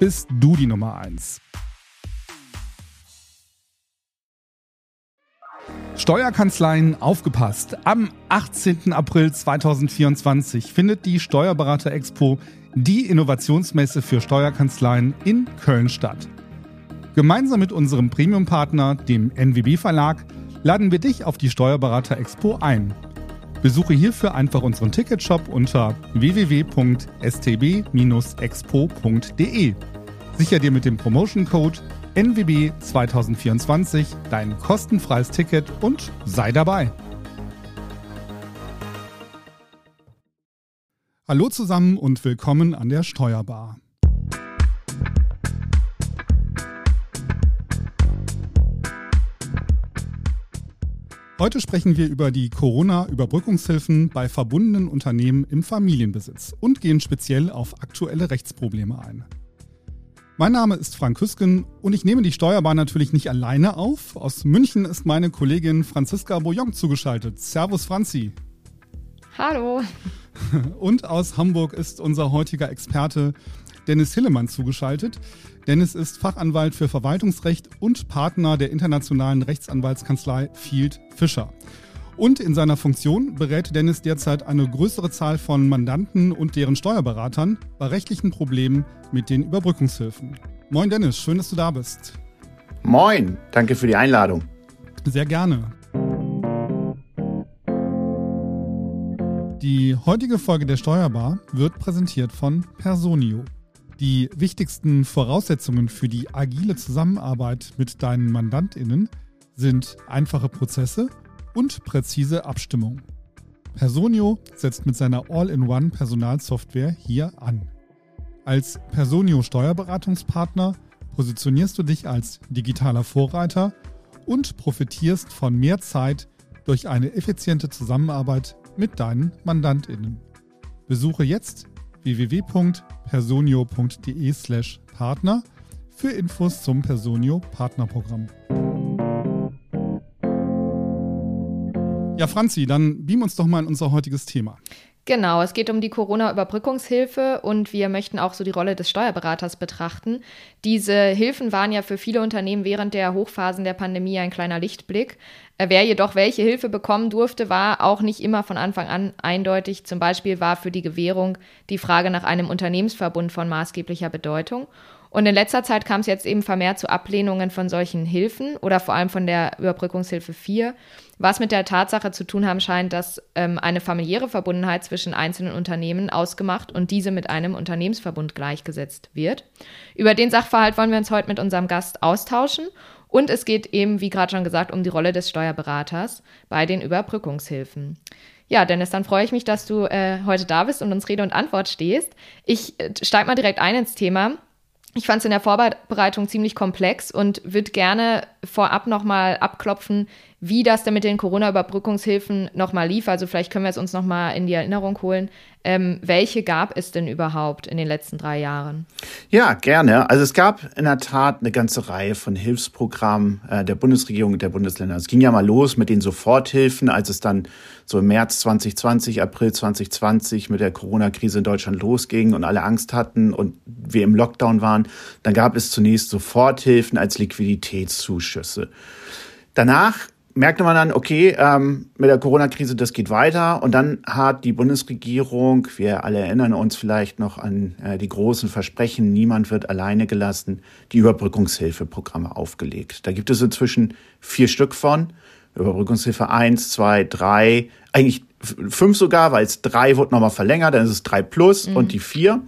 bist du die Nummer 1. Steuerkanzleien aufgepasst. Am 18. April 2024 findet die Steuerberater Expo, die Innovationsmesse für Steuerkanzleien in Köln statt. Gemeinsam mit unserem Premium-Partner, dem NWB Verlag, laden wir dich auf die Steuerberater Expo ein. Besuche hierfür einfach unseren Ticketshop unter www.stb-expo.de. Sicher dir mit dem Promotion Code NWB 2024 dein kostenfreies Ticket und sei dabei. Hallo zusammen und willkommen an der Steuerbar. Heute sprechen wir über die Corona-Überbrückungshilfen bei verbundenen Unternehmen im Familienbesitz und gehen speziell auf aktuelle Rechtsprobleme ein. Mein Name ist Frank Hüsken und ich nehme die Steuerbahn natürlich nicht alleine auf. Aus München ist meine Kollegin Franziska Boyong zugeschaltet. Servus Franzi. Hallo. Und aus Hamburg ist unser heutiger Experte Dennis Hillemann zugeschaltet. Dennis ist Fachanwalt für Verwaltungsrecht und Partner der internationalen Rechtsanwaltskanzlei Field Fischer. Und in seiner Funktion berät Dennis derzeit eine größere Zahl von Mandanten und deren Steuerberatern bei rechtlichen Problemen mit den Überbrückungshilfen. Moin Dennis, schön, dass du da bist. Moin, danke für die Einladung. Sehr gerne. Die heutige Folge der Steuerbar wird präsentiert von Personio. Die wichtigsten Voraussetzungen für die agile Zusammenarbeit mit deinen Mandantinnen sind einfache Prozesse und präzise Abstimmung. Personio setzt mit seiner All-in-One Personalsoftware hier an. Als Personio Steuerberatungspartner positionierst du dich als digitaler Vorreiter und profitierst von mehr Zeit durch eine effiziente Zusammenarbeit mit deinen Mandantinnen. Besuche jetzt www.personio.de/partner für Infos zum Personio Partnerprogramm. Ja, Franzi, dann beam uns doch mal in unser heutiges Thema. Genau, es geht um die Corona-Überbrückungshilfe und wir möchten auch so die Rolle des Steuerberaters betrachten. Diese Hilfen waren ja für viele Unternehmen während der Hochphasen der Pandemie ein kleiner Lichtblick. Äh, wer jedoch welche Hilfe bekommen durfte, war auch nicht immer von Anfang an eindeutig. Zum Beispiel war für die Gewährung die Frage nach einem Unternehmensverbund von maßgeblicher Bedeutung. Und in letzter Zeit kam es jetzt eben vermehrt zu Ablehnungen von solchen Hilfen oder vor allem von der Überbrückungshilfe 4, was mit der Tatsache zu tun haben scheint, dass ähm, eine familiäre Verbundenheit zwischen einzelnen Unternehmen ausgemacht und diese mit einem Unternehmensverbund gleichgesetzt wird. Über den Sachverhalt wollen wir uns heute mit unserem Gast austauschen. Und es geht eben, wie gerade schon gesagt, um die Rolle des Steuerberaters bei den Überbrückungshilfen. Ja, Dennis, dann freue ich mich, dass du äh, heute da bist und uns Rede und Antwort stehst. Ich äh, steige mal direkt ein ins Thema. Ich fand es in der Vorbereitung ziemlich komplex und würde gerne vorab nochmal abklopfen, wie das denn mit den Corona-Überbrückungshilfen nochmal lief. Also vielleicht können wir es uns nochmal in die Erinnerung holen. Ähm, welche gab es denn überhaupt in den letzten drei Jahren? Ja, gerne. Also es gab in der Tat eine ganze Reihe von Hilfsprogrammen äh, der Bundesregierung und der Bundesländer. Es ging ja mal los mit den Soforthilfen, als es dann so im März 2020, April 2020 mit der Corona-Krise in Deutschland losging und alle Angst hatten und wir im Lockdown waren. Dann gab es zunächst Soforthilfen als Liquiditätszuschüsse. Danach merkte man dann, okay, ähm, mit der Corona-Krise, das geht weiter. Und dann hat die Bundesregierung, wir alle erinnern uns vielleicht noch an äh, die großen Versprechen, niemand wird alleine gelassen, die Überbrückungshilfeprogramme aufgelegt. Da gibt es inzwischen vier Stück von. Überbrückungshilfe eins, zwei, drei, eigentlich fünf sogar, weil es drei wurde nochmal verlängert, dann ist es drei plus mhm. und die vier.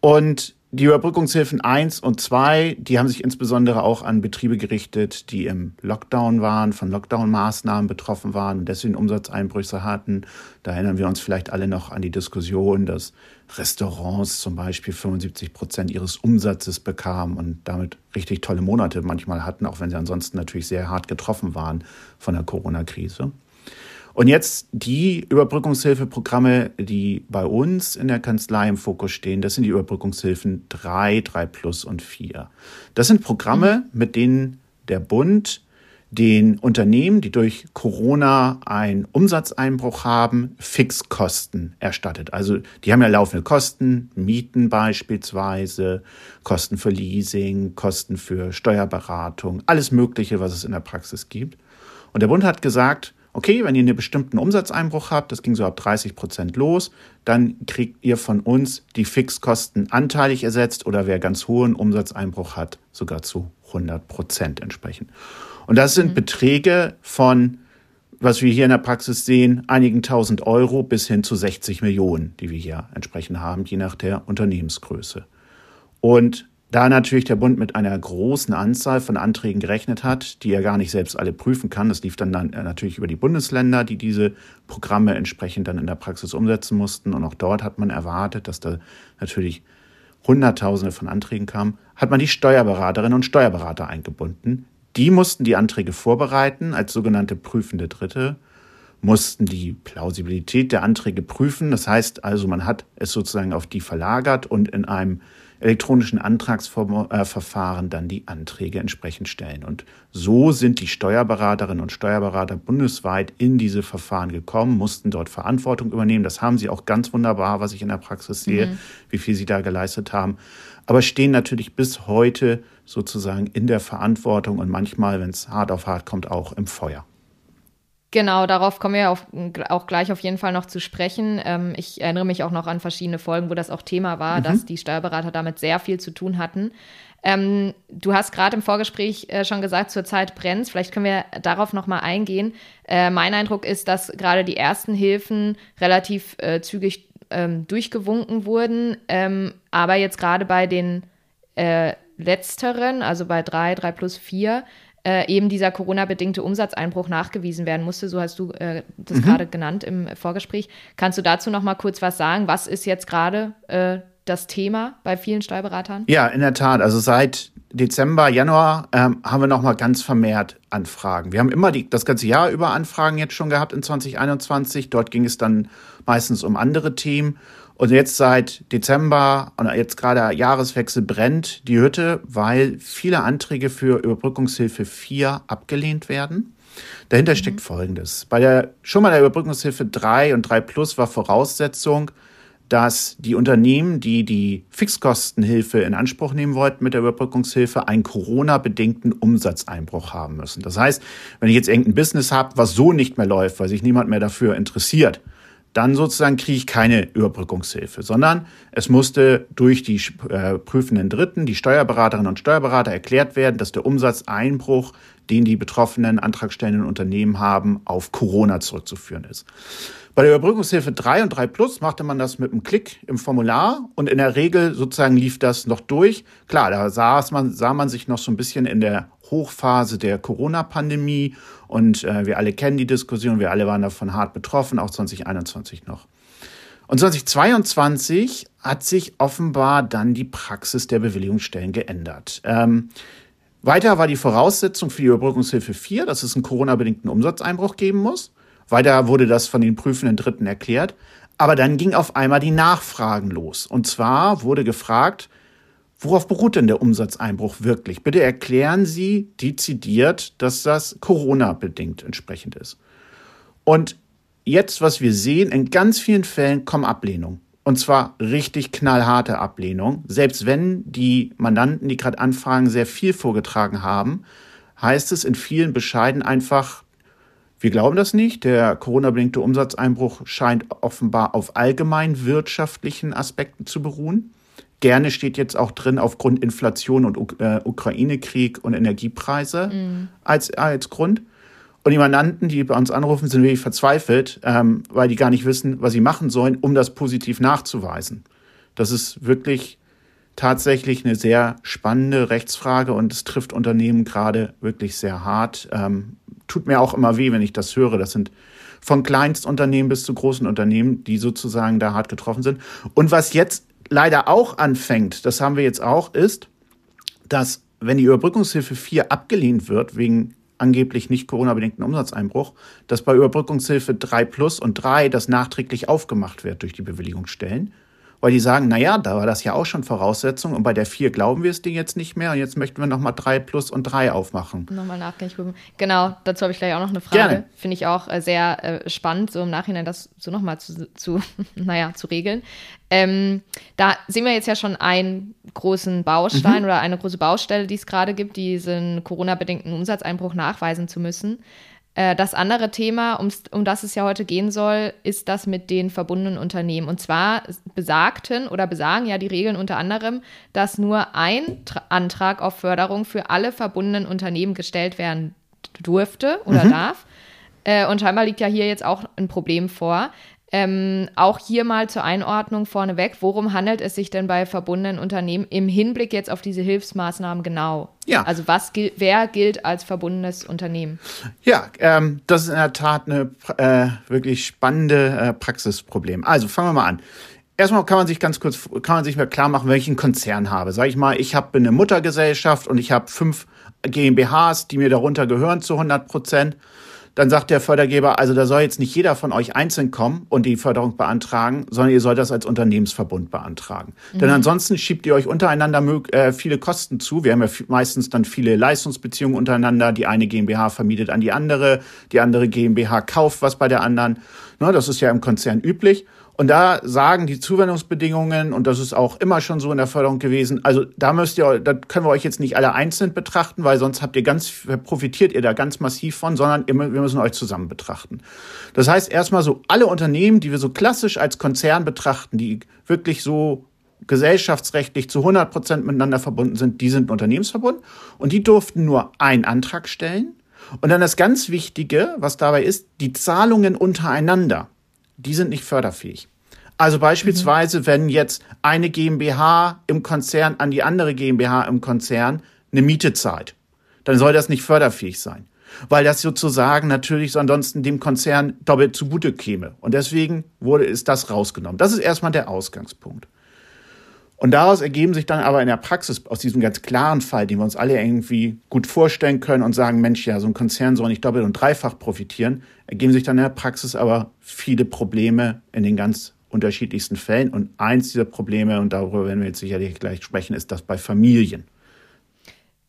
Und die Überbrückungshilfen 1 und 2, die haben sich insbesondere auch an Betriebe gerichtet, die im Lockdown waren, von Lockdown-Maßnahmen betroffen waren und deswegen Umsatzeinbrüche hatten. Da erinnern wir uns vielleicht alle noch an die Diskussion, dass Restaurants zum Beispiel 75 Prozent ihres Umsatzes bekamen und damit richtig tolle Monate manchmal hatten, auch wenn sie ansonsten natürlich sehr hart getroffen waren von der Corona-Krise. Und jetzt die Überbrückungshilfeprogramme, die bei uns in der Kanzlei im Fokus stehen, das sind die Überbrückungshilfen 3, 3 Plus und 4. Das sind Programme, mhm. mit denen der Bund den Unternehmen, die durch Corona einen Umsatzeinbruch haben, Fixkosten erstattet. Also die haben ja laufende Kosten, Mieten beispielsweise, Kosten für Leasing, Kosten für Steuerberatung, alles Mögliche, was es in der Praxis gibt. Und der Bund hat gesagt, okay, wenn ihr einen bestimmten Umsatzeinbruch habt, das ging so ab 30 Prozent los, dann kriegt ihr von uns die Fixkosten anteilig ersetzt oder wer ganz hohen Umsatzeinbruch hat, sogar zu 100 Prozent entsprechend. Und das sind mhm. Beträge von, was wir hier in der Praxis sehen, einigen tausend Euro bis hin zu 60 Millionen, die wir hier entsprechend haben, je nach der Unternehmensgröße. Und da natürlich der Bund mit einer großen Anzahl von Anträgen gerechnet hat, die er gar nicht selbst alle prüfen kann, das lief dann, dann äh, natürlich über die Bundesländer, die diese Programme entsprechend dann in der Praxis umsetzen mussten. Und auch dort hat man erwartet, dass da natürlich Hunderttausende von Anträgen kamen, hat man die Steuerberaterinnen und Steuerberater eingebunden. Die mussten die Anträge vorbereiten als sogenannte prüfende Dritte, mussten die Plausibilität der Anträge prüfen. Das heißt also, man hat es sozusagen auf die verlagert und in einem elektronischen Antragsverfahren dann die Anträge entsprechend stellen. Und so sind die Steuerberaterinnen und Steuerberater bundesweit in diese Verfahren gekommen, mussten dort Verantwortung übernehmen. Das haben sie auch ganz wunderbar, was ich in der Praxis sehe, mhm. wie viel sie da geleistet haben. Aber stehen natürlich bis heute sozusagen in der Verantwortung und manchmal, wenn es hart auf hart kommt, auch im Feuer. Genau, darauf kommen wir auf, auch gleich auf jeden Fall noch zu sprechen. Ähm, ich erinnere mich auch noch an verschiedene Folgen, wo das auch Thema war, mhm. dass die Steuerberater damit sehr viel zu tun hatten. Ähm, du hast gerade im Vorgespräch äh, schon gesagt, zurzeit brennt Vielleicht können wir darauf noch mal eingehen. Äh, mein Eindruck ist, dass gerade die ersten Hilfen relativ äh, zügig ähm, durchgewunken wurden. Ähm, aber jetzt gerade bei den äh, letzteren, also bei 3, 3 plus 4, äh, eben dieser Corona-bedingte Umsatzeinbruch nachgewiesen werden musste. So hast du äh, das mhm. gerade genannt im Vorgespräch. Kannst du dazu noch mal kurz was sagen? Was ist jetzt gerade äh, das Thema bei vielen Steuerberatern? Ja, in der Tat. Also seit Dezember, Januar ähm, haben wir noch mal ganz vermehrt Anfragen. Wir haben immer die, das ganze Jahr über Anfragen jetzt schon gehabt in 2021. Dort ging es dann meistens um andere Themen. Und jetzt seit Dezember und jetzt gerade Jahreswechsel brennt die Hütte, weil viele Anträge für Überbrückungshilfe 4 abgelehnt werden. Dahinter mhm. steckt Folgendes. Bei der, schon mal der Überbrückungshilfe 3 und 3 Plus war Voraussetzung, dass die Unternehmen, die die Fixkostenhilfe in Anspruch nehmen wollten mit der Überbrückungshilfe, einen Corona-bedingten Umsatzeinbruch haben müssen. Das heißt, wenn ich jetzt irgendein Business habe, was so nicht mehr läuft, weil sich niemand mehr dafür interessiert, dann sozusagen kriege ich keine Überbrückungshilfe, sondern es musste durch die äh, prüfenden Dritten, die Steuerberaterinnen und Steuerberater erklärt werden, dass der Umsatzeinbruch, den die betroffenen antragstellenden Unternehmen haben, auf Corona zurückzuführen ist. Bei der Überbrückungshilfe 3 und 3 Plus machte man das mit einem Klick im Formular und in der Regel sozusagen lief das noch durch. Klar, da saß man, sah man sich noch so ein bisschen in der Hochphase der Corona-Pandemie und äh, wir alle kennen die Diskussion, wir alle waren davon hart betroffen, auch 2021 noch. Und 2022 hat sich offenbar dann die Praxis der Bewilligungsstellen geändert. Ähm, weiter war die Voraussetzung für die Überbrückungshilfe 4, dass es einen Corona-bedingten Umsatzeinbruch geben muss. Weiter wurde das von den prüfenden Dritten erklärt. Aber dann ging auf einmal die Nachfragen los. Und zwar wurde gefragt, Worauf beruht denn der Umsatzeinbruch wirklich? Bitte erklären Sie dezidiert, dass das Corona-bedingt entsprechend ist. Und jetzt, was wir sehen, in ganz vielen Fällen kommen Ablehnungen. Und zwar richtig knallharte Ablehnung. Selbst wenn die Mandanten, die gerade anfragen, sehr viel vorgetragen haben, heißt es in vielen Bescheiden einfach, wir glauben das nicht. Der Corona-bedingte Umsatzeinbruch scheint offenbar auf allgemein wirtschaftlichen Aspekten zu beruhen. Gerne steht jetzt auch drin aufgrund Inflation und äh, Ukraine-Krieg und Energiepreise mm. als, als Grund. Und die Mandanten, die bei uns anrufen, sind wirklich verzweifelt, ähm, weil die gar nicht wissen, was sie machen sollen, um das positiv nachzuweisen. Das ist wirklich tatsächlich eine sehr spannende Rechtsfrage und es trifft Unternehmen gerade wirklich sehr hart. Ähm, tut mir auch immer weh, wenn ich das höre. Das sind von Kleinstunternehmen bis zu großen Unternehmen, die sozusagen da hart getroffen sind. Und was jetzt leider auch anfängt, das haben wir jetzt auch, ist, dass wenn die Überbrückungshilfe 4 abgelehnt wird wegen angeblich nicht Corona-bedingten Umsatzeinbruch, dass bei Überbrückungshilfe 3 Plus und 3 das nachträglich aufgemacht wird durch die Bewilligungsstellen weil die sagen, naja, da war das ja auch schon Voraussetzung und bei der 4 glauben wir es dir jetzt nicht mehr und jetzt möchten wir nochmal 3 plus und 3 aufmachen. Nochmal nachgängig prüfen. Genau, dazu habe ich gleich auch noch eine Frage. Finde ich auch äh, sehr äh, spannend, so im Nachhinein das so nochmal zu, zu, naja, zu regeln. Ähm, da sehen wir jetzt ja schon einen großen Baustein mhm. oder eine große Baustelle, die es gerade gibt, diesen Corona-bedingten Umsatzeinbruch nachweisen zu müssen. Äh, das andere Thema, um das es ja heute gehen soll, ist das mit den verbundenen Unternehmen. Und zwar besagten oder besagen ja die Regeln unter anderem, dass nur ein Tra Antrag auf Förderung für alle verbundenen Unternehmen gestellt werden durfte oder mhm. darf. Äh, und scheinbar liegt ja hier jetzt auch ein Problem vor. Ähm, auch hier mal zur Einordnung vorneweg, worum handelt es sich denn bei verbundenen Unternehmen im Hinblick jetzt auf diese Hilfsmaßnahmen genau? Ja. Also was wer gilt als verbundenes Unternehmen? Ja, ähm, das ist in der Tat eine äh, wirklich spannende äh, Praxisproblem. Also fangen wir mal an. Erstmal kann man sich ganz kurz, kann man sich mal klar machen, welchen Konzern habe. Sag ich mal, ich habe eine Muttergesellschaft und ich habe fünf GmbHs, die mir darunter gehören zu 100 Prozent dann sagt der Fördergeber, also da soll jetzt nicht jeder von euch einzeln kommen und die Förderung beantragen, sondern ihr sollt das als Unternehmensverbund beantragen. Mhm. Denn ansonsten schiebt ihr euch untereinander äh, viele Kosten zu. Wir haben ja meistens dann viele Leistungsbeziehungen untereinander. Die eine GmbH vermietet an die andere, die andere GmbH kauft was bei der anderen. Ne, das ist ja im Konzern üblich. Und da sagen die Zuwendungsbedingungen, und das ist auch immer schon so in der Förderung gewesen, also da müsst ihr, da können wir euch jetzt nicht alle einzeln betrachten, weil sonst habt ihr ganz, profitiert ihr da ganz massiv von, sondern wir müssen euch zusammen betrachten. Das heißt erstmal so alle Unternehmen, die wir so klassisch als Konzern betrachten, die wirklich so gesellschaftsrechtlich zu 100 Prozent miteinander verbunden sind, die sind Unternehmensverbund und die durften nur einen Antrag stellen. Und dann das ganz Wichtige, was dabei ist, die Zahlungen untereinander die sind nicht förderfähig. Also beispielsweise, mhm. wenn jetzt eine GmbH im Konzern an die andere GmbH im Konzern eine Miete zahlt, dann soll das nicht förderfähig sein. Weil das sozusagen natürlich ansonsten dem Konzern doppelt zugute käme. Und deswegen wurde, ist das rausgenommen. Das ist erstmal der Ausgangspunkt. Und daraus ergeben sich dann aber in der Praxis aus diesem ganz klaren Fall, den wir uns alle irgendwie gut vorstellen können und sagen, Mensch, ja, so ein Konzern soll nicht doppelt und dreifach profitieren, ergeben sich dann in der Praxis aber viele Probleme in den ganz unterschiedlichsten Fällen. Und eins dieser Probleme, und darüber werden wir jetzt sicherlich gleich sprechen, ist das bei Familien.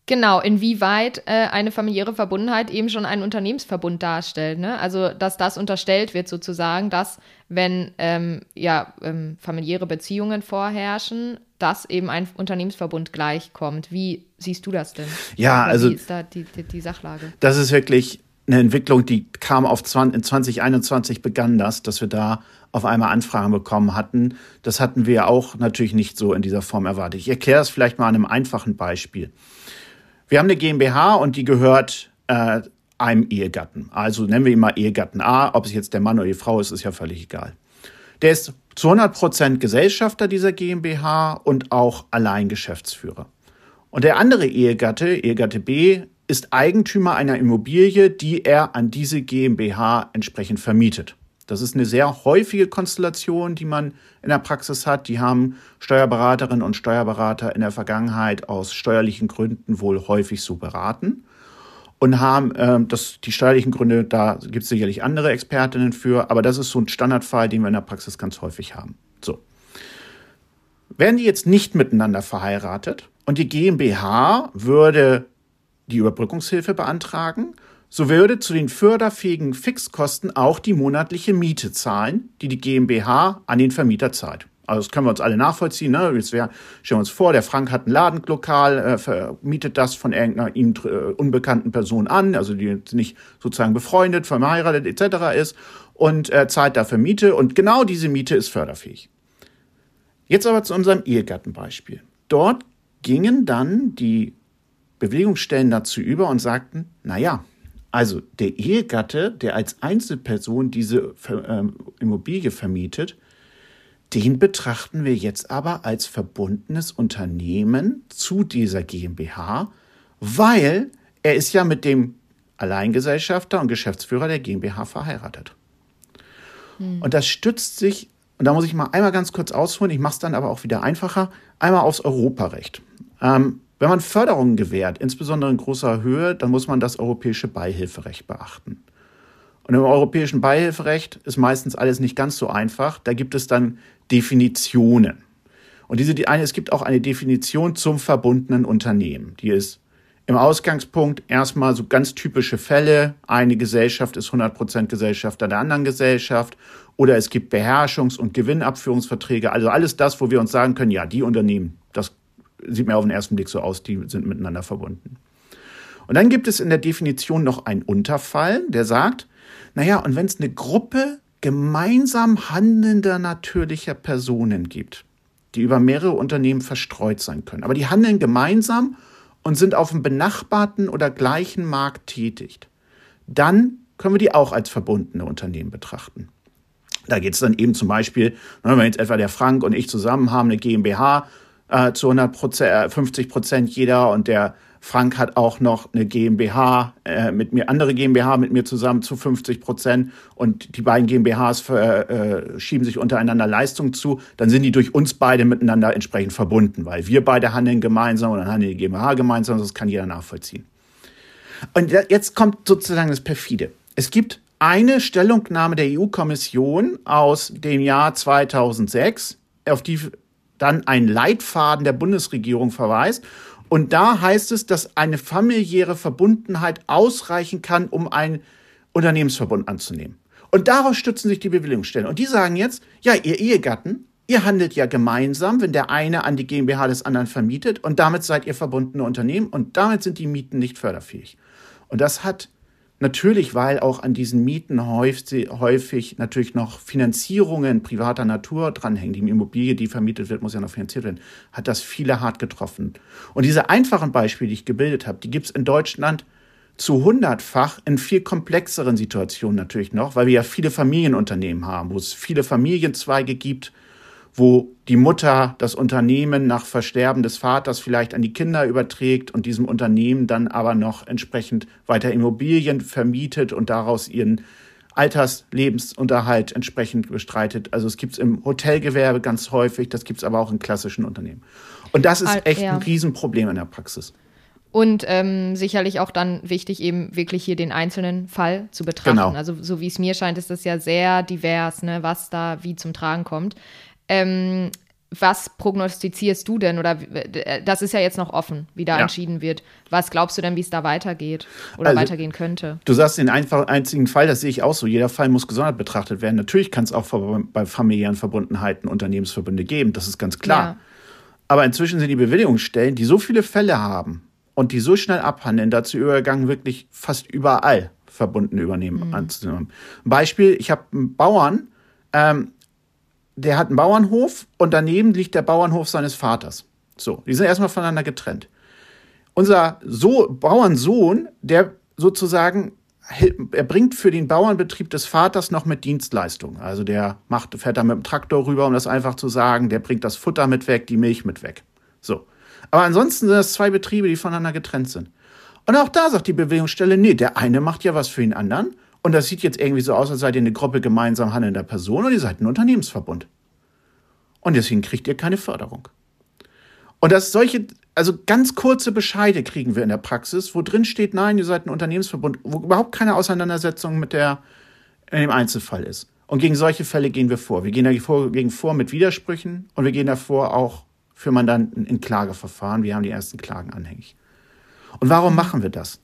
Genau, inwieweit äh, eine familiäre Verbundenheit eben schon einen Unternehmensverbund darstellt. Ne? Also, dass das unterstellt wird sozusagen, dass wenn ähm, ja, ähm, familiäre Beziehungen vorherrschen, dass eben ein Unternehmensverbund gleichkommt. Wie siehst du das denn? Ja, Oder also. Wie ist da die, die, die Sachlage? Das ist wirklich eine Entwicklung, die kam auf 20, in 2021 begann das, dass wir da auf einmal Anfragen bekommen hatten. Das hatten wir auch natürlich nicht so in dieser Form erwartet. Ich erkläre es vielleicht mal an einem einfachen Beispiel. Wir haben eine GmbH und die gehört äh, einem Ehegatten. Also nennen wir ihn mal Ehegatten A. Ob es jetzt der Mann oder die Frau ist, ist ja völlig egal. Der ist zu 100 Prozent Gesellschafter dieser GmbH und auch Alleingeschäftsführer. Und der andere Ehegatte, Ehegatte B, ist Eigentümer einer Immobilie, die er an diese GmbH entsprechend vermietet. Das ist eine sehr häufige Konstellation, die man in der Praxis hat. Die haben Steuerberaterinnen und Steuerberater in der Vergangenheit aus steuerlichen Gründen wohl häufig so beraten und haben ähm, das, die steuerlichen Gründe, da gibt es sicherlich andere Expertinnen für, aber das ist so ein Standardfall, den wir in der Praxis ganz häufig haben. So. Werden die jetzt nicht miteinander verheiratet und die GmbH würde die Überbrückungshilfe beantragen so würde zu den förderfähigen Fixkosten auch die monatliche Miete zahlen, die die GmbH an den Vermieter zahlt. Also das können wir uns alle nachvollziehen. Ne? Jetzt wär, stellen wir uns vor, der Frank hat ein Ladenlokal, äh, vermietet das von irgendeiner ihm äh, unbekannten Person an, also die nicht sozusagen befreundet, verheiratet etc. ist und äh, zahlt dafür Miete und genau diese Miete ist förderfähig. Jetzt aber zu unserem Ehegattenbeispiel. Dort gingen dann die Bewegungsstellen dazu über und sagten, na ja, also der Ehegatte, der als Einzelperson diese ähm, Immobilie vermietet, den betrachten wir jetzt aber als verbundenes Unternehmen zu dieser GmbH, weil er ist ja mit dem Alleingesellschafter und Geschäftsführer der GmbH verheiratet. Hm. Und das stützt sich, und da muss ich mal einmal ganz kurz ausholen, ich mache es dann aber auch wieder einfacher, einmal aufs Europarecht. Ähm, wenn man Förderungen gewährt, insbesondere in großer Höhe, dann muss man das europäische Beihilferecht beachten. Und im europäischen Beihilferecht ist meistens alles nicht ganz so einfach. Da gibt es dann Definitionen. Und diese, die eine, es gibt auch eine Definition zum verbundenen Unternehmen. Die ist im Ausgangspunkt erstmal so ganz typische Fälle. Eine Gesellschaft ist 100% Gesellschafter der anderen Gesellschaft. Oder es gibt Beherrschungs- und Gewinnabführungsverträge. Also alles das, wo wir uns sagen können, ja, die Unternehmen, das sieht mir auf den ersten Blick so aus, die sind miteinander verbunden. Und dann gibt es in der Definition noch einen Unterfall, der sagt, naja, und wenn es eine Gruppe gemeinsam handelnder natürlicher Personen gibt, die über mehrere Unternehmen verstreut sein können, aber die handeln gemeinsam und sind auf dem benachbarten oder gleichen Markt tätig, dann können wir die auch als verbundene Unternehmen betrachten. Da geht es dann eben zum Beispiel, wenn jetzt etwa der Frank und ich zusammen haben eine GmbH äh, zu 100 Prozent, 50 Prozent jeder und der Frank hat auch noch eine GmbH äh, mit mir, andere GmbH mit mir zusammen zu 50 Prozent und die beiden GmbHs für, äh, schieben sich untereinander Leistungen zu, dann sind die durch uns beide miteinander entsprechend verbunden, weil wir beide handeln gemeinsam und dann handeln die GmbH gemeinsam, das kann jeder nachvollziehen. Und jetzt kommt sozusagen das Perfide. Es gibt eine Stellungnahme der EU-Kommission aus dem Jahr 2006, auf die dann ein Leitfaden der Bundesregierung verweist und da heißt es, dass eine familiäre Verbundenheit ausreichen kann, um einen Unternehmensverbund anzunehmen. Und daraus stützen sich die Bewilligungsstellen. Und die sagen jetzt, ja, ihr Ehegatten, ihr handelt ja gemeinsam, wenn der eine an die GmbH des anderen vermietet und damit seid ihr verbundene Unternehmen und damit sind die Mieten nicht förderfähig. Und das hat Natürlich, weil auch an diesen Mieten häufig, häufig natürlich noch Finanzierungen privater Natur dranhängen. Die Immobilie, die vermietet wird, muss ja noch finanziert werden. Hat das viele hart getroffen. Und diese einfachen Beispiele, die ich gebildet habe, die gibt es in Deutschland zu hundertfach in viel komplexeren Situationen natürlich noch, weil wir ja viele Familienunternehmen haben, wo es viele Familienzweige gibt, wo die Mutter das Unternehmen nach Versterben des Vaters vielleicht an die Kinder überträgt und diesem Unternehmen dann aber noch entsprechend weiter Immobilien vermietet und daraus ihren Alterslebensunterhalt entsprechend bestreitet. Also es gibt es im Hotelgewerbe ganz häufig, das gibt es aber auch in klassischen Unternehmen. Und das ist echt ja. ein Riesenproblem in der Praxis. Und ähm, sicherlich auch dann wichtig, eben wirklich hier den einzelnen Fall zu betrachten. Genau. Also so wie es mir scheint, ist das ja sehr divers, ne, was da wie zum Tragen kommt. Ähm, was prognostizierst du denn? Oder äh, das ist ja jetzt noch offen, wie da ja. entschieden wird. Was glaubst du denn, wie es da weitergeht oder also, weitergehen könnte? Du sagst den einfach, einzigen Fall, das sehe ich auch so. Jeder Fall muss gesondert betrachtet werden. Natürlich kann es auch bei familiären Verbundenheiten Unternehmensverbünde geben, das ist ganz klar. Ja. Aber inzwischen sind die Bewilligungsstellen, die so viele Fälle haben und die so schnell abhandeln, dazu übergegangen, wirklich fast überall verbunden übernehmen mhm. anzunehmen. Beispiel, ich habe einen Bauern, ähm, der hat einen Bauernhof und daneben liegt der Bauernhof seines Vaters. So, die sind erstmal voneinander getrennt. Unser so Bauernsohn, der sozusagen, er bringt für den Bauernbetrieb des Vaters noch mit Dienstleistung. Also der macht, fährt da mit dem Traktor rüber, um das einfach zu sagen, der bringt das Futter mit weg, die Milch mit weg. So. Aber ansonsten sind das zwei Betriebe, die voneinander getrennt sind. Und auch da sagt die Bewegungsstelle, nee, der eine macht ja was für den anderen und das sieht jetzt irgendwie so aus, als seid ihr eine Gruppe gemeinsam handelnder Personen und ihr seid ein Unternehmensverbund. Und deswegen kriegt ihr keine Förderung. Und das solche, also ganz kurze Bescheide kriegen wir in der Praxis, wo drin steht, nein, ihr seid ein Unternehmensverbund, wo überhaupt keine Auseinandersetzung mit der, in dem Einzelfall ist. Und gegen solche Fälle gehen wir vor. Wir gehen dagegen vor mit Widersprüchen und wir gehen davor auch für Mandanten in Klageverfahren. Wir haben die ersten Klagen anhängig. Und warum machen wir das?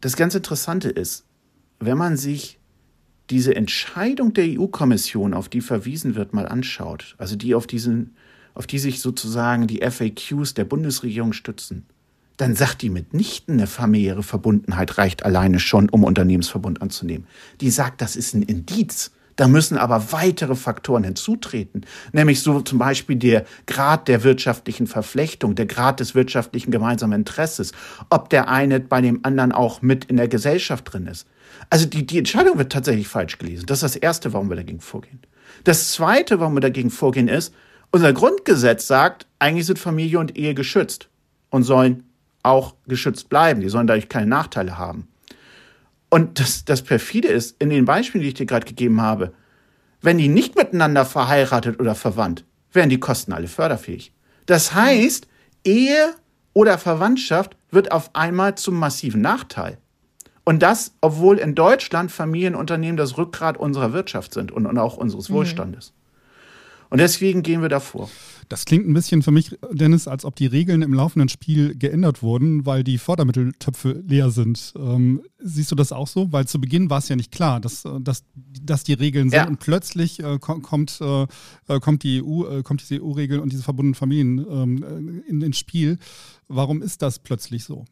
Das ganz Interessante ist, wenn man sich diese Entscheidung der EU-Kommission, auf die verwiesen wird, mal anschaut, also die auf diesen, auf die sich sozusagen die FAQs der Bundesregierung stützen, dann sagt die mitnichten, eine familiäre Verbundenheit reicht alleine schon, um Unternehmensverbund anzunehmen. Die sagt, das ist ein Indiz. Da müssen aber weitere Faktoren hinzutreten, nämlich so zum Beispiel der Grad der wirtschaftlichen Verflechtung, der Grad des wirtschaftlichen gemeinsamen Interesses, ob der eine bei dem anderen auch mit in der Gesellschaft drin ist. Also die, die Entscheidung wird tatsächlich falsch gelesen. Das ist das Erste, warum wir dagegen vorgehen. Das Zweite, warum wir dagegen vorgehen, ist, unser Grundgesetz sagt, eigentlich sind Familie und Ehe geschützt und sollen auch geschützt bleiben. Die sollen dadurch keine Nachteile haben. Und das, das perfide ist, in den Beispielen, die ich dir gerade gegeben habe, wenn die nicht miteinander verheiratet oder verwandt, wären die Kosten alle förderfähig. Das heißt, Ehe oder Verwandtschaft wird auf einmal zum massiven Nachteil. Und das, obwohl in Deutschland Familienunternehmen das Rückgrat unserer Wirtschaft sind und, und auch unseres mhm. Wohlstandes. Und deswegen gehen wir davor. Das klingt ein bisschen für mich, Dennis, als ob die Regeln im laufenden Spiel geändert wurden, weil die Fördermitteltöpfe leer sind. Ähm, siehst du das auch so? Weil zu Beginn war es ja nicht klar, dass, äh, dass, dass die Regeln sind ja. und plötzlich äh, kommt, äh, äh, kommt die EU, äh, kommt diese EU-Regel und diese verbundenen Familien ähm, in, ins Spiel. Warum ist das plötzlich so?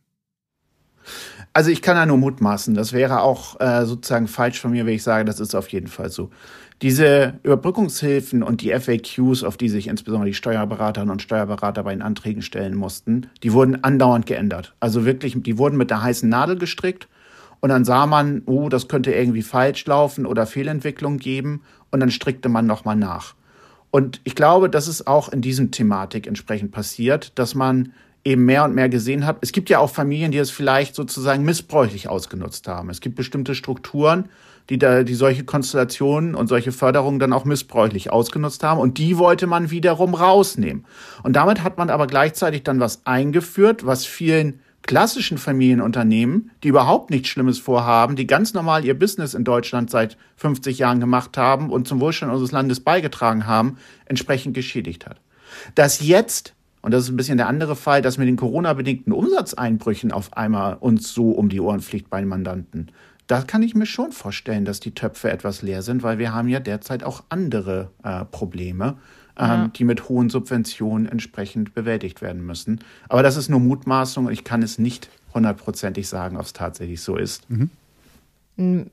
Also ich kann da nur mutmaßen. Das wäre auch äh, sozusagen falsch von mir, wenn ich sage, das ist auf jeden Fall so. Diese Überbrückungshilfen und die FAQs, auf die sich insbesondere die Steuerberaterinnen und Steuerberater bei den Anträgen stellen mussten, die wurden andauernd geändert. Also wirklich, die wurden mit der heißen Nadel gestrickt und dann sah man, oh, das könnte irgendwie falsch laufen oder Fehlentwicklung geben und dann strickte man nochmal nach. Und ich glaube, das ist auch in diesem Thematik entsprechend passiert, dass man eben mehr und mehr gesehen hat. Es gibt ja auch Familien, die es vielleicht sozusagen missbräuchlich ausgenutzt haben. Es gibt bestimmte Strukturen, die da, die solche Konstellationen und solche Förderungen dann auch missbräuchlich ausgenutzt haben. Und die wollte man wiederum rausnehmen. Und damit hat man aber gleichzeitig dann was eingeführt, was vielen klassischen Familienunternehmen, die überhaupt nichts Schlimmes vorhaben, die ganz normal ihr Business in Deutschland seit 50 Jahren gemacht haben und zum Wohlstand unseres Landes beigetragen haben, entsprechend geschädigt hat. Dass jetzt und das ist ein bisschen der andere Fall, dass mit den Corona-bedingten Umsatzeinbrüchen auf einmal uns so um die Ohren fliegt bei den Mandanten. Da kann ich mir schon vorstellen, dass die Töpfe etwas leer sind, weil wir haben ja derzeit auch andere äh, Probleme, ähm, ja. die mit hohen Subventionen entsprechend bewältigt werden müssen. Aber das ist nur Mutmaßung und ich kann es nicht hundertprozentig sagen, ob es tatsächlich so ist. Mhm. Ein,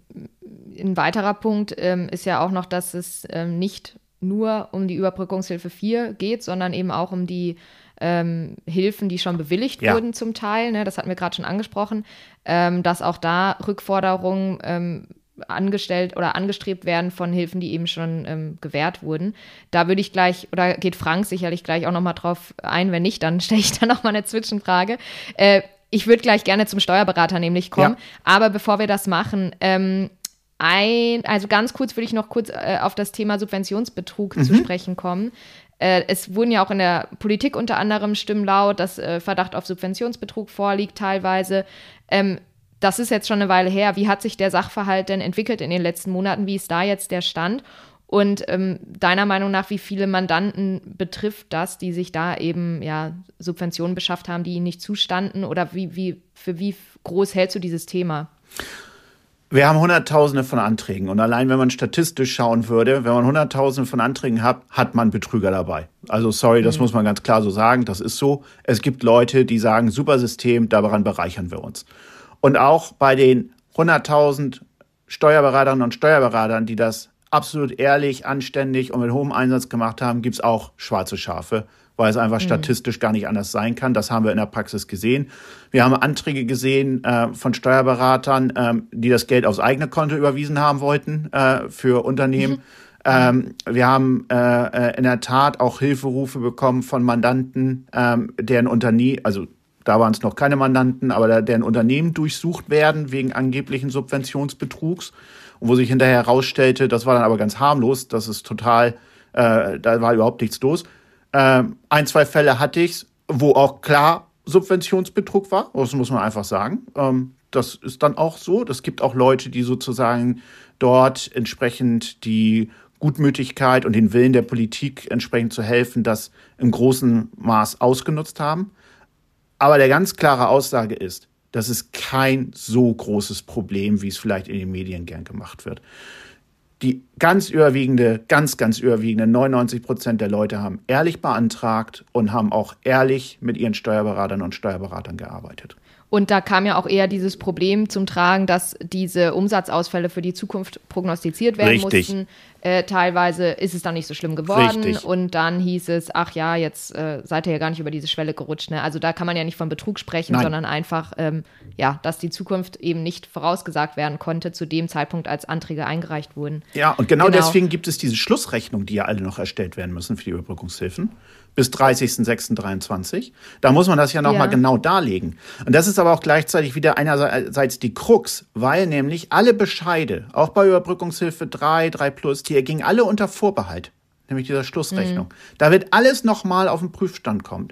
ein, weiterer Punkt ähm, ist ja auch noch, dass es ähm, nicht nur um die Überbrückungshilfe 4 geht, sondern eben auch um die ähm, Hilfen, die schon bewilligt ja. wurden zum Teil. Ne, das hatten wir gerade schon angesprochen, ähm, dass auch da Rückforderungen ähm, angestellt oder angestrebt werden von Hilfen, die eben schon ähm, gewährt wurden. Da würde ich gleich, oder geht Frank sicherlich gleich auch nochmal drauf ein. Wenn nicht, dann stelle ich da nochmal eine Zwischenfrage. Äh, ich würde gleich gerne zum Steuerberater nämlich kommen. Ja. Aber bevor wir das machen, ähm, ein, also ganz kurz würde ich noch kurz äh, auf das Thema Subventionsbetrug mhm. zu sprechen kommen. Äh, es wurden ja auch in der Politik unter anderem Stimmen laut, dass äh, Verdacht auf Subventionsbetrug vorliegt teilweise. Ähm, das ist jetzt schon eine Weile her. Wie hat sich der Sachverhalt denn entwickelt in den letzten Monaten? Wie ist da jetzt der Stand? Und ähm, deiner Meinung nach, wie viele Mandanten betrifft das, die sich da eben ja Subventionen beschafft haben, die ihnen nicht zustanden? Oder wie, wie, für wie groß hältst du dieses Thema? Wir haben Hunderttausende von Anträgen und allein wenn man statistisch schauen würde, wenn man Hunderttausende von Anträgen hat, hat man Betrüger dabei. Also sorry, das mhm. muss man ganz klar so sagen, das ist so. Es gibt Leute, die sagen, super System, daran bereichern wir uns. Und auch bei den 100.000 Steuerberaterinnen und Steuerberatern, die das absolut ehrlich, anständig und mit hohem Einsatz gemacht haben, gibt's auch schwarze Schafe weil es einfach mhm. statistisch gar nicht anders sein kann. Das haben wir in der Praxis gesehen. Wir haben Anträge gesehen äh, von Steuerberatern, ähm, die das Geld aufs eigene Konto überwiesen haben wollten äh, für Unternehmen. Mhm. Ähm, wir haben äh, äh in der Tat auch Hilferufe bekommen von Mandanten, ähm, deren Unternehmen, also da waren es noch keine Mandanten, aber deren Unternehmen durchsucht werden wegen angeblichen Subventionsbetrugs. Und wo sich hinterher herausstellte, das war dann aber ganz harmlos, das ist total, äh, da war überhaupt nichts los. Ähm, ein, zwei Fälle hatte ich, wo auch klar Subventionsbetrug war. Das muss man einfach sagen. Ähm, das ist dann auch so. Es gibt auch Leute, die sozusagen dort entsprechend die Gutmütigkeit und den Willen der Politik entsprechend zu helfen, das im großen Maß ausgenutzt haben. Aber der ganz klare Aussage ist, das ist kein so großes Problem, wie es vielleicht in den Medien gern gemacht wird die ganz überwiegende, ganz, ganz überwiegende 99 Prozent der Leute haben ehrlich beantragt und haben auch ehrlich mit ihren Steuerberatern und Steuerberatern gearbeitet. Und da kam ja auch eher dieses Problem zum Tragen, dass diese Umsatzausfälle für die Zukunft prognostiziert werden Richtig. mussten. Äh, teilweise ist es dann nicht so schlimm geworden Richtig. und dann hieß es, ach ja, jetzt äh, seid ihr ja gar nicht über diese Schwelle gerutscht. Ne? Also da kann man ja nicht von Betrug sprechen, Nein. sondern einfach, ähm, ja, dass die Zukunft eben nicht vorausgesagt werden konnte zu dem Zeitpunkt, als Anträge eingereicht wurden. Ja, und genau, genau, deswegen gibt es diese Schlussrechnung, die ja alle noch erstellt werden müssen für die Überbrückungshilfen bis 30.06.23. Da muss man das ja nochmal ja. genau darlegen. Und das ist aber auch gleichzeitig wieder einerseits die Krux, weil nämlich alle Bescheide, auch bei Überbrückungshilfe 3, 3 Plus, die gingen alle unter Vorbehalt, nämlich dieser Schlussrechnung. Mhm. Da wird alles nochmal auf den Prüfstand kommen.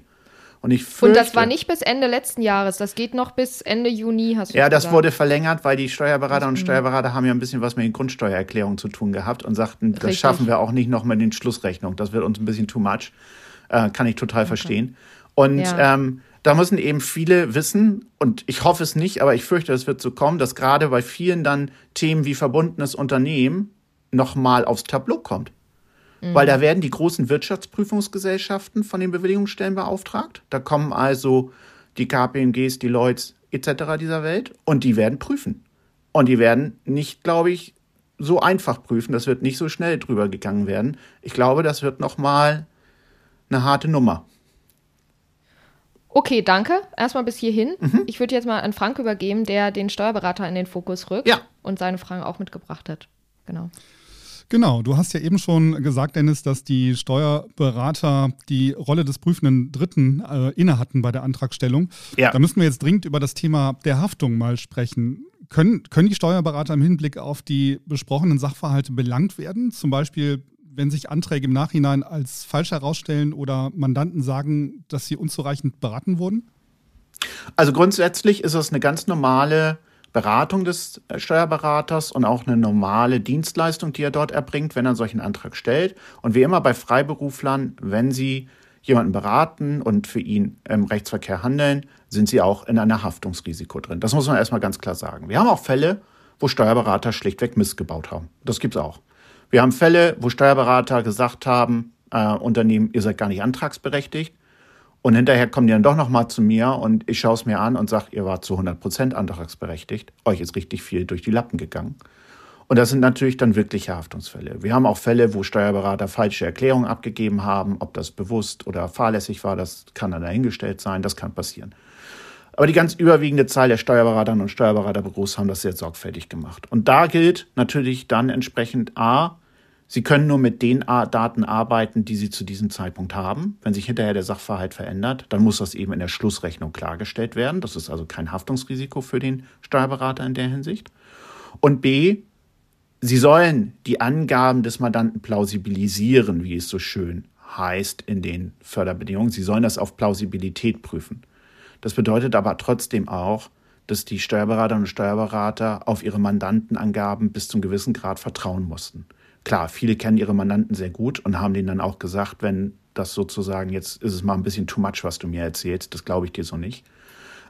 Und ich fürchte, Und das war nicht bis Ende letzten Jahres, das geht noch bis Ende Juni, hast du Ja, das gesagt. wurde verlängert, weil die Steuerberater und Steuerberater haben ja ein bisschen was mit den Grundsteuererklärungen zu tun gehabt und sagten, das Richtig. schaffen wir auch nicht noch mit den Schlussrechnungen, das wird uns ein bisschen too much. Äh, kann ich total okay. verstehen. Und ja. ähm, da müssen eben viele wissen, und ich hoffe es nicht, aber ich fürchte, es wird so kommen, dass gerade bei vielen dann Themen wie verbundenes Unternehmen nochmal aufs Tableau kommt. Mhm. Weil da werden die großen Wirtschaftsprüfungsgesellschaften von den Bewilligungsstellen beauftragt. Da kommen also die KPMGs, die Lloyds etc. dieser Welt und die werden prüfen. Und die werden nicht, glaube ich, so einfach prüfen. Das wird nicht so schnell drüber gegangen werden. Ich glaube, das wird nochmal eine harte Nummer. Okay, danke. Erstmal bis hierhin. Mhm. Ich würde jetzt mal an Frank übergeben, der den Steuerberater in den Fokus rückt ja. und seine Fragen auch mitgebracht hat. Genau. Genau, du hast ja eben schon gesagt, Dennis, dass die Steuerberater die Rolle des prüfenden Dritten äh, inne hatten bei der Antragstellung. Ja. Da müssen wir jetzt dringend über das Thema der Haftung mal sprechen. Können, können die Steuerberater im Hinblick auf die besprochenen Sachverhalte belangt werden? Zum Beispiel wenn sich Anträge im Nachhinein als falsch herausstellen oder Mandanten sagen, dass sie unzureichend beraten wurden? Also grundsätzlich ist es eine ganz normale Beratung des Steuerberaters und auch eine normale Dienstleistung, die er dort erbringt, wenn er einen solchen Antrag stellt. Und wie immer bei Freiberuflern, wenn sie jemanden beraten und für ihn im Rechtsverkehr handeln, sind sie auch in einer Haftungsrisiko drin. Das muss man erstmal ganz klar sagen. Wir haben auch Fälle, wo Steuerberater schlichtweg missgebaut haben. Das gibt's auch. Wir haben Fälle, wo Steuerberater gesagt haben, äh, Unternehmen, ihr seid gar nicht antragsberechtigt. Und hinterher kommen die dann doch nochmal zu mir und ich schaue es mir an und sage, ihr wart zu 100 Prozent antragsberechtigt. Euch ist richtig viel durch die Lappen gegangen. Und das sind natürlich dann wirkliche Haftungsfälle. Wir haben auch Fälle, wo Steuerberater falsche Erklärungen abgegeben haben. Ob das bewusst oder fahrlässig war, das kann dann dahingestellt sein. Das kann passieren. Aber die ganz überwiegende Zahl der Steuerberaterinnen und Steuerberaterbüros haben das sehr sorgfältig gemacht. Und da gilt natürlich dann entsprechend A, Sie können nur mit den Daten arbeiten, die Sie zu diesem Zeitpunkt haben. Wenn sich hinterher der Sachverhalt verändert, dann muss das eben in der Schlussrechnung klargestellt werden. Das ist also kein Haftungsrisiko für den Steuerberater in der Hinsicht. Und B, Sie sollen die Angaben des Mandanten plausibilisieren, wie es so schön heißt in den Förderbedingungen. Sie sollen das auf Plausibilität prüfen. Das bedeutet aber trotzdem auch, dass die Steuerberaterinnen und Steuerberater auf ihre Mandantenangaben bis zum gewissen Grad vertrauen mussten. Klar, viele kennen ihre Mandanten sehr gut und haben denen dann auch gesagt, wenn das sozusagen, jetzt ist es mal ein bisschen too much, was du mir erzählst, das glaube ich dir so nicht.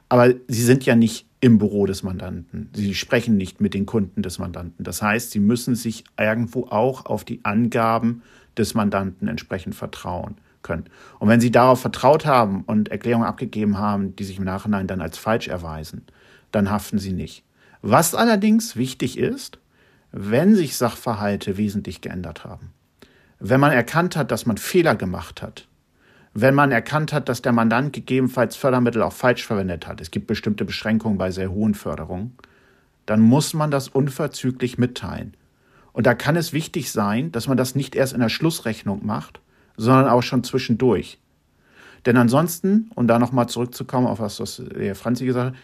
Aber sie sind ja nicht im Büro des Mandanten. Sie sprechen nicht mit den Kunden des Mandanten. Das heißt, sie müssen sich irgendwo auch auf die Angaben des Mandanten entsprechend vertrauen können. Und wenn sie darauf vertraut haben und Erklärungen abgegeben haben, die sich im Nachhinein dann als falsch erweisen, dann haften sie nicht. Was allerdings wichtig ist, wenn sich Sachverhalte wesentlich geändert haben, wenn man erkannt hat, dass man Fehler gemacht hat, wenn man erkannt hat, dass der Mandant gegebenenfalls Fördermittel auch falsch verwendet hat, es gibt bestimmte Beschränkungen bei sehr hohen Förderungen, dann muss man das unverzüglich mitteilen. Und da kann es wichtig sein, dass man das nicht erst in der Schlussrechnung macht, sondern auch schon zwischendurch. Denn ansonsten, und da nochmal zurückzukommen auf was, was Franzi gesagt hat,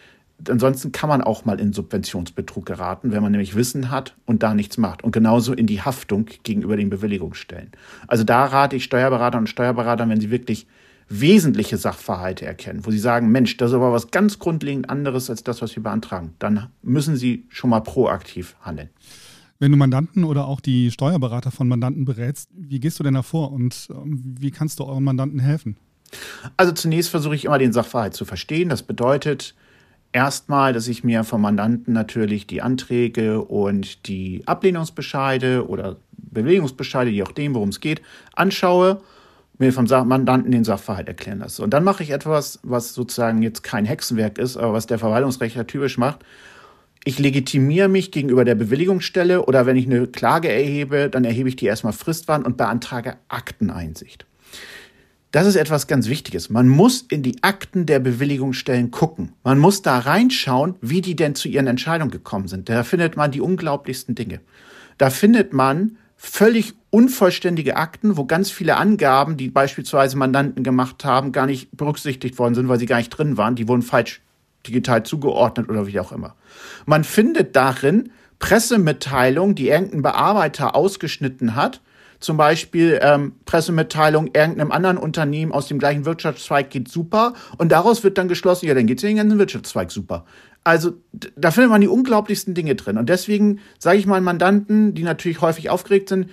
ansonsten kann man auch mal in Subventionsbetrug geraten, wenn man nämlich Wissen hat und da nichts macht. Und genauso in die Haftung gegenüber den Bewilligungsstellen. Also da rate ich Steuerberatern und Steuerberatern, wenn sie wirklich wesentliche Sachverhalte erkennen, wo sie sagen, Mensch, das ist aber was ganz grundlegend anderes als das, was wir beantragen, dann müssen sie schon mal proaktiv handeln. Wenn du Mandanten oder auch die Steuerberater von Mandanten berätst, wie gehst du denn da vor und ähm, wie kannst du euren Mandanten helfen? Also zunächst versuche ich immer den Sachverhalt zu verstehen. Das bedeutet, Erstmal, dass ich mir vom Mandanten natürlich die Anträge und die Ablehnungsbescheide oder Bewegungsbescheide, je nachdem, worum es geht, anschaue, mir vom Mandanten den Sachverhalt erklären lasse. Und dann mache ich etwas, was sozusagen jetzt kein Hexenwerk ist, aber was der Verwaltungsrechtler typisch macht. Ich legitimiere mich gegenüber der Bewilligungsstelle oder wenn ich eine Klage erhebe, dann erhebe ich die erstmal fristwarn und beantrage Akteneinsicht. Das ist etwas ganz Wichtiges. Man muss in die Akten der Bewilligungsstellen gucken. Man muss da reinschauen, wie die denn zu ihren Entscheidungen gekommen sind. Da findet man die unglaublichsten Dinge. Da findet man völlig unvollständige Akten, wo ganz viele Angaben, die beispielsweise Mandanten gemacht haben, gar nicht berücksichtigt worden sind, weil sie gar nicht drin waren. Die wurden falsch digital zugeordnet oder wie auch immer. Man findet darin Pressemitteilungen, die irgendein Bearbeiter ausgeschnitten hat, zum Beispiel ähm, Pressemitteilung irgendeinem anderen Unternehmen aus dem gleichen Wirtschaftszweig geht super und daraus wird dann geschlossen, ja, dann geht es den ganzen Wirtschaftszweig super. Also da findet man die unglaublichsten Dinge drin. Und deswegen sage ich mal Mandanten, die natürlich häufig aufgeregt sind,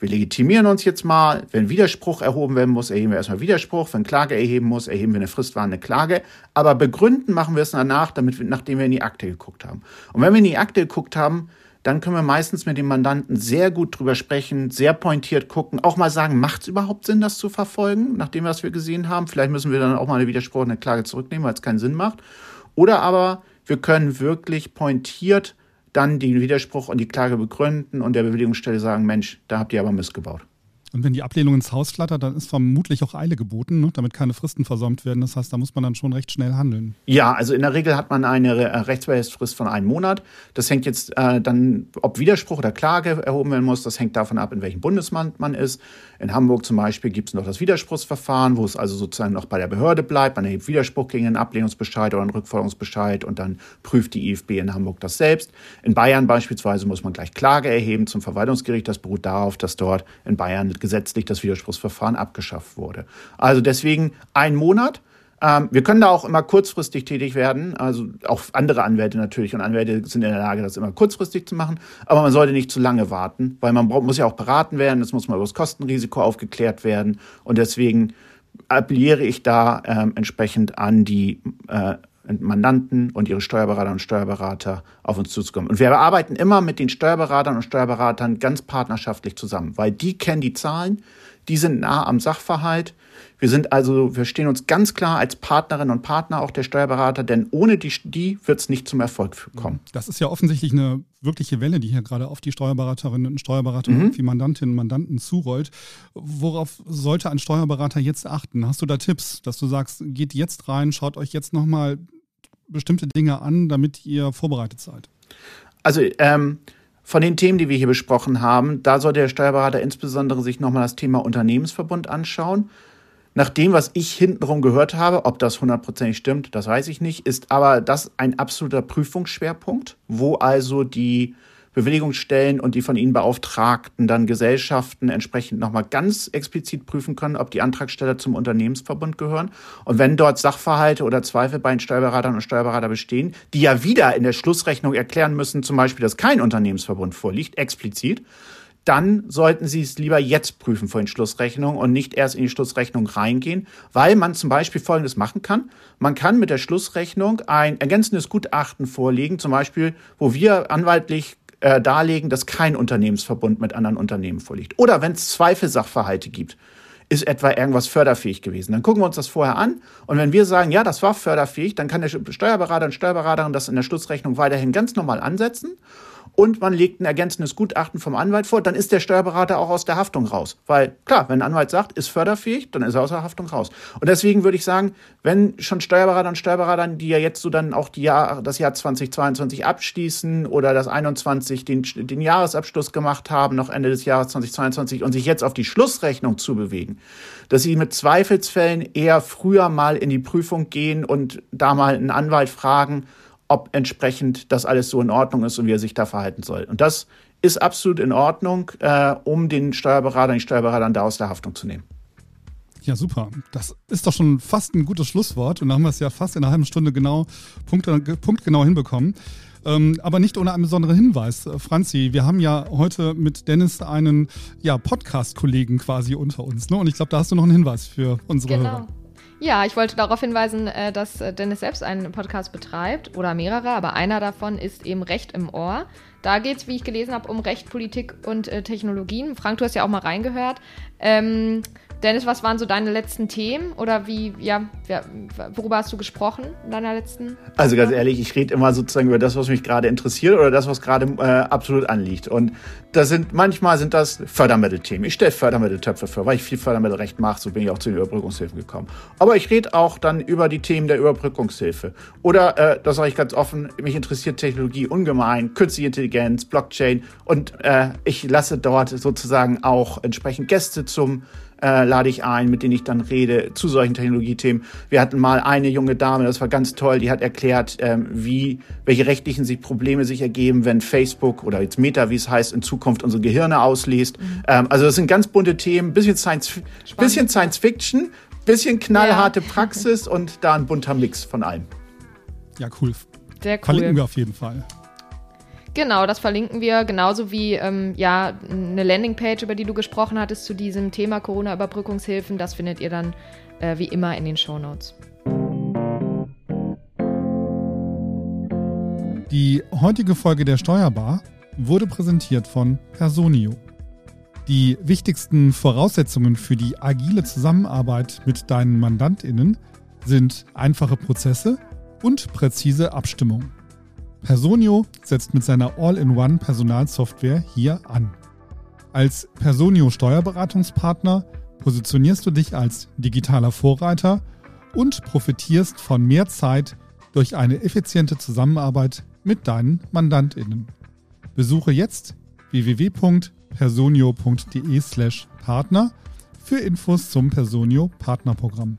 wir legitimieren uns jetzt mal. Wenn Widerspruch erhoben werden muss, erheben wir erstmal Widerspruch. Wenn Klage erheben muss, erheben wir eine fristwarnende Klage. Aber begründen machen wir es danach, damit wir, nachdem wir in die Akte geguckt haben. Und wenn wir in die Akte geguckt haben, dann können wir meistens mit dem Mandanten sehr gut drüber sprechen, sehr pointiert gucken, auch mal sagen, macht es überhaupt Sinn, das zu verfolgen, nach dem, was wir gesehen haben? Vielleicht müssen wir dann auch mal eine widersprochene Klage zurücknehmen, weil es keinen Sinn macht. Oder aber wir können wirklich pointiert dann den Widerspruch und die Klage begründen und der Bewilligungsstelle sagen, Mensch, da habt ihr aber missgebaut. Und wenn die Ablehnung ins Haus flattert, dann ist vermutlich auch Eile geboten, ne? damit keine Fristen versäumt werden. Das heißt, da muss man dann schon recht schnell handeln. Ja, also in der Regel hat man eine äh, Rechtsbehelfsfrist von einem Monat. Das hängt jetzt äh, dann, ob Widerspruch oder Klage erhoben werden muss, das hängt davon ab, in welchem Bundesland man ist. In Hamburg zum Beispiel gibt es noch das Widerspruchsverfahren, wo es also sozusagen noch bei der Behörde bleibt. Man erhebt Widerspruch gegen einen Ablehnungsbescheid oder einen Rückforderungsbescheid und dann prüft die IFB in Hamburg das selbst. In Bayern beispielsweise muss man gleich Klage erheben zum Verwaltungsgericht. Das beruht darauf, dass dort in Bayern gesetzlich das Widerspruchsverfahren abgeschafft wurde. Also deswegen ein Monat. Ähm, wir können da auch immer kurzfristig tätig werden. Also auch andere Anwälte natürlich und Anwälte sind in der Lage, das immer kurzfristig zu machen. Aber man sollte nicht zu lange warten, weil man muss ja auch beraten werden. Es muss mal über das Kostenrisiko aufgeklärt werden. Und deswegen appelliere ich da ähm, entsprechend an die äh, Mandanten und ihre Steuerberater und Steuerberater auf uns zuzukommen. Und wir arbeiten immer mit den Steuerberatern und Steuerberatern ganz partnerschaftlich zusammen, weil die kennen die Zahlen, die sind nah am Sachverhalt. Wir sind also, wir stehen uns ganz klar als Partnerin und Partner auch der Steuerberater, denn ohne die, die wird es nicht zum Erfolg kommen. Das ist ja offensichtlich eine wirkliche Welle, die hier gerade auf die Steuerberaterinnen und Steuerberater mhm. und die Mandantinnen und Mandanten zurollt. Worauf sollte ein Steuerberater jetzt achten? Hast du da Tipps, dass du sagst, geht jetzt rein, schaut euch jetzt nochmal bestimmte Dinge an, damit ihr vorbereitet seid? Also, ähm, von den Themen, die wir hier besprochen haben, da sollte der Steuerberater insbesondere sich nochmal das Thema Unternehmensverbund anschauen. Nach dem, was ich hintenrum gehört habe, ob das hundertprozentig stimmt, das weiß ich nicht, ist aber das ein absoluter Prüfungsschwerpunkt, wo also die Bewilligungsstellen und die von ihnen beauftragten dann Gesellschaften entsprechend nochmal ganz explizit prüfen können, ob die Antragsteller zum Unternehmensverbund gehören. Und wenn dort Sachverhalte oder Zweifel bei den Steuerberatern und Steuerberater bestehen, die ja wieder in der Schlussrechnung erklären müssen, zum Beispiel, dass kein Unternehmensverbund vorliegt, explizit, dann sollten Sie es lieber jetzt prüfen vor den Schlussrechnungen und nicht erst in die Schlussrechnung reingehen, weil man zum Beispiel Folgendes machen kann. Man kann mit der Schlussrechnung ein ergänzendes Gutachten vorlegen, zum Beispiel, wo wir anwaltlich äh, darlegen, dass kein Unternehmensverbund mit anderen Unternehmen vorliegt. Oder wenn es Zweifelsachverhalte gibt, ist etwa irgendwas förderfähig gewesen. Dann gucken wir uns das vorher an und wenn wir sagen, ja, das war förderfähig, dann kann der Steuerberater und Steuerberaterin das in der Schlussrechnung weiterhin ganz normal ansetzen und man legt ein ergänzendes Gutachten vom Anwalt vor, dann ist der Steuerberater auch aus der Haftung raus. Weil klar, wenn ein Anwalt sagt, ist förderfähig, dann ist er aus der Haftung raus. Und deswegen würde ich sagen, wenn schon Steuerberater und Steuerberater, die ja jetzt so dann auch Jahr, das Jahr 2022 abschließen oder das 21 den, den Jahresabschluss gemacht haben, noch Ende des Jahres 2022 und sich jetzt auf die Schlussrechnung zubewegen, dass sie mit Zweifelsfällen eher früher mal in die Prüfung gehen und da mal einen Anwalt fragen, ob entsprechend das alles so in Ordnung ist und wie er sich da verhalten soll. Und das ist absolut in Ordnung, äh, um den Steuerberater, den Steuerberater da aus der Haftung zu nehmen. Ja, super. Das ist doch schon fast ein gutes Schlusswort und da haben wir es ja fast in einer halben Stunde genau, Punkt, punktgenau hinbekommen. Ähm, aber nicht ohne einen besonderen Hinweis. Äh, Franzi, wir haben ja heute mit Dennis einen ja, Podcast-Kollegen quasi unter uns. Ne? Und ich glaube, da hast du noch einen Hinweis für unsere genau. Hörer. Ja, ich wollte darauf hinweisen, äh, dass äh, Dennis selbst einen Podcast betreibt oder mehrere, aber einer davon ist eben Recht im Ohr. Da geht es, wie ich gelesen habe, um Recht, Politik und äh, Technologien. Frank, du hast ja auch mal reingehört. Ähm, Dennis, was waren so deine letzten Themen oder wie, ja, worüber hast du gesprochen in deiner letzten? Also ganz ehrlich, ich rede immer sozusagen über das, was mich gerade interessiert oder das, was gerade äh, absolut anliegt. Und das sind, manchmal sind das Fördermittelthemen. Ich stelle Fördermitteltöpfe vor, weil ich viel Fördermittelrecht mache, so bin ich auch zu den Überbrückungshilfen gekommen. Aber ich rede auch dann über die Themen der Überbrückungshilfe. Oder, äh, das sage ich ganz offen, mich interessiert Technologie ungemein, künstliche Intelligenz, Blockchain und äh, ich lasse dort sozusagen auch entsprechend Gäste zum äh, lade ich ein, mit denen ich dann rede zu solchen Technologiethemen. Wir hatten mal eine junge Dame, das war ganz toll, die hat erklärt, ähm, wie, welche rechtlichen sich Probleme sich ergeben, wenn Facebook oder jetzt Meta, wie es heißt, in Zukunft unsere Gehirne ausliest. Mhm. Ähm, also das sind ganz bunte Themen, bisschen Science, bisschen Science Fiction, bisschen knallharte ja. Praxis und da ein bunter Mix von allem. Ja, cool. Sehr cool. Verlinken wir auf jeden Fall. Genau, das verlinken wir, genauso wie ähm, ja, eine Landingpage, über die du gesprochen hattest, zu diesem Thema Corona-Überbrückungshilfen. Das findet ihr dann äh, wie immer in den Show Notes. Die heutige Folge der Steuerbar wurde präsentiert von Personio. Die wichtigsten Voraussetzungen für die agile Zusammenarbeit mit deinen MandantInnen sind einfache Prozesse und präzise Abstimmung. Personio setzt mit seiner All-in-One Personalsoftware hier an. Als Personio Steuerberatungspartner positionierst du dich als digitaler Vorreiter und profitierst von mehr Zeit durch eine effiziente Zusammenarbeit mit deinen Mandantinnen. Besuche jetzt www.personio.de/partner für Infos zum Personio Partnerprogramm.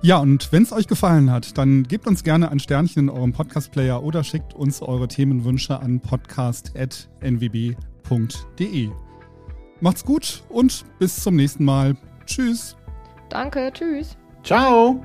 Ja, und wenn es euch gefallen hat, dann gebt uns gerne ein Sternchen in eurem Podcast-Player oder schickt uns eure Themenwünsche an podcast.nwb.de. Macht's gut und bis zum nächsten Mal. Tschüss. Danke, tschüss. Ciao.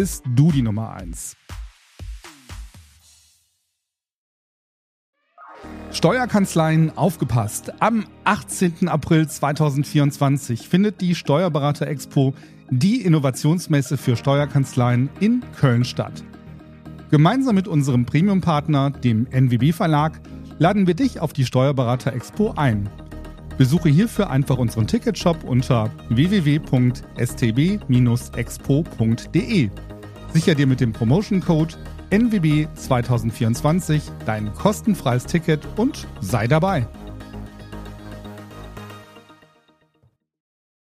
bist du die Nummer 1. Steuerkanzleien aufgepasst. Am 18. April 2024 findet die Steuerberater Expo, die Innovationsmesse für Steuerkanzleien in Köln statt. Gemeinsam mit unserem Premium-Partner, dem NWB Verlag, laden wir dich auf die Steuerberater Expo ein. Besuche hierfür einfach unseren Ticketshop unter www.stb-expo.de. Sicher dir mit dem Promotion Code NWB 2024 dein kostenfreies Ticket und sei dabei.